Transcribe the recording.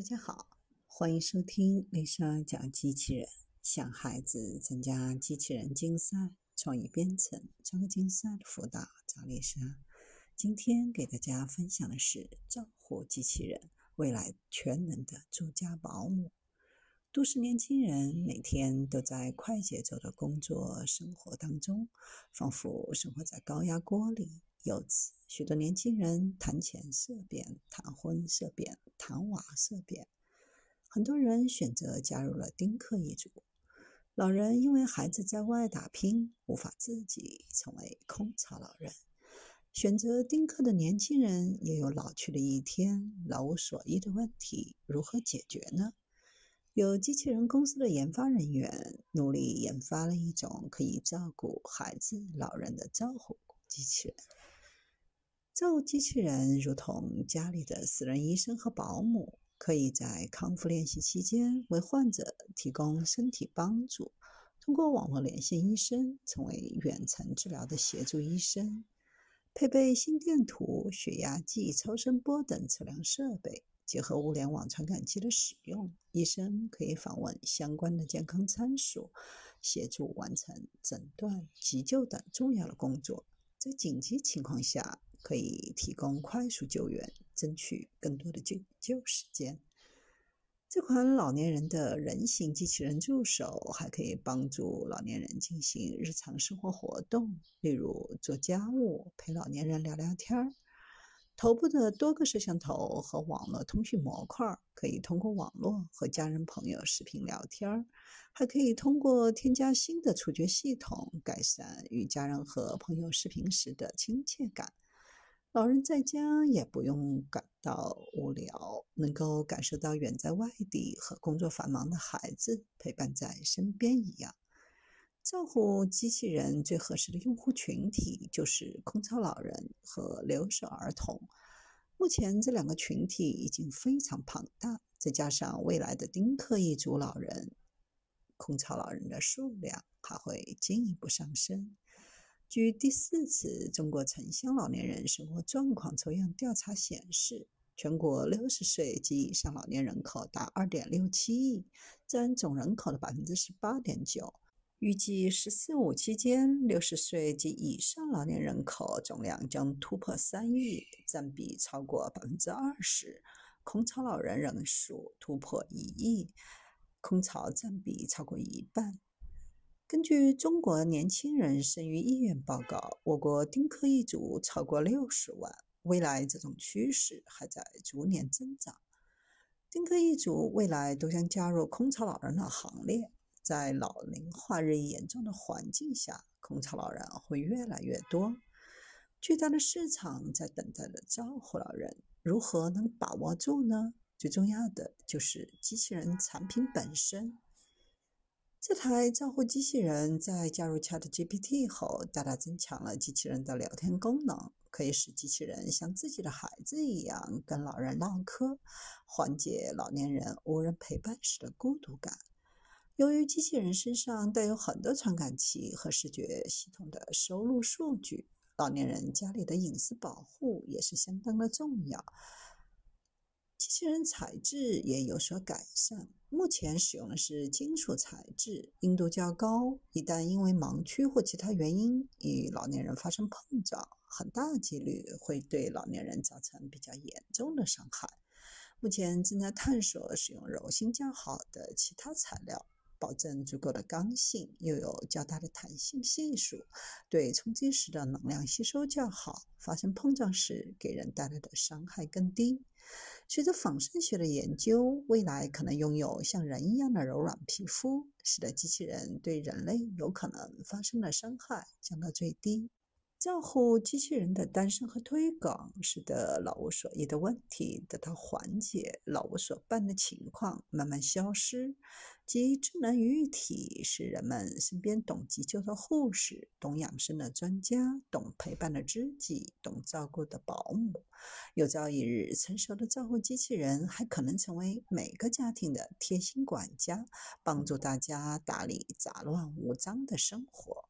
大家好，欢迎收听丽莎讲机器人，向孩子参加机器人竞赛、创意编程、创客竞赛的辅导，找丽莎。今天给大家分享的是照护机器人，未来全能的住家保姆。都市年轻人每天都在快节奏的工作生活当中，仿佛生活在高压锅里。由此，许多年轻人谈钱色变，谈婚色变，谈娃色变。很多人选择加入了丁克一族。老人因为孩子在外打拼，无法自己成为空巢老人。选择丁克的年轻人也有老去的一天，老无所依的问题如何解决呢？有机器人公司的研发人员努力研发了一种可以照顾孩子、老人的照护机器人。照顾机器人如同家里的私人医生和保姆，可以在康复练习期间为患者提供身体帮助，通过网络连线医生，成为远程治疗的协助医生。配备心电图、血压计、超声波等测量设备，结合物联网传感器的使用，医生可以访问相关的健康参数，协助完成诊断、急救等重要的工作。在紧急情况下，可以提供快速救援，争取更多的救救时间。这款老年人的人形机器人助手还可以帮助老年人进行日常生活活动，例如做家务、陪老年人聊聊天儿。头部的多个摄像头和网络通讯模块可以通过网络和家人朋友视频聊天，还可以通过添加新的触觉系统改善与家人和朋友视频时的亲切感。老人在家也不用感到无聊，能够感受到远在外地和工作繁忙的孩子陪伴在身边一样。照护机器人最合适的用户群体就是空巢老人和留守儿童。目前这两个群体已经非常庞大，再加上未来的丁克一族老人，空巢老人的数量还会进一步上升。据第四次中国城乡老年人生活状况抽样调查显示，全国六十岁及以上老年人口达二点六七亿，占总人口的百分之十八点九。预计“十四五”期间，六十岁及以上老年人口总量将突破三亿，占比超过百分之二十。空巢老人人数突破一亿，空巢占比超过一半。根据中国年轻人生育意愿报告，我国丁克一族超过六十万，未来这种趋势还在逐年增长。丁克一族未来都将加入空巢老人的行列。在老龄化日益严重的环境下，空巢老人会越来越多，巨大的市场在等待着照顾老人。如何能把握住呢？最重要的就是机器人产品本身。这台照护机器人在加入 ChatGPT 后，大大增强了机器人的聊天功能，可以使机器人像自己的孩子一样跟老人唠嗑，缓解老年人无人陪伴时的孤独感。由于机器人身上带有很多传感器和视觉系统的收录数据，老年人家里的隐私保护也是相当的重要。机器人材质也有所改善，目前使用的是金属材质，硬度较高。一旦因为盲区或其他原因与老年人发生碰撞，很大几率会对老年人造成比较严重的伤害。目前正在探索使用柔性较好的其他材料。保证足够的刚性，又有较大的弹性系数，对冲击时的能量吸收较好，发生碰撞时给人带来的伤害更低。随着仿生学的研究，未来可能拥有像人一样的柔软皮肤，使得机器人对人类有可能发生的伤害降到最低。照护机器人的诞生和推广，使得老无所依的问题得到缓解，老无所伴的情况慢慢消失。即智能语体使人们身边懂急救的护士、懂养生的专家、懂陪伴的知己、懂照顾的保姆。有朝一日，成熟的照护机器人还可能成为每个家庭的贴心管家，帮助大家打理杂乱无章的生活。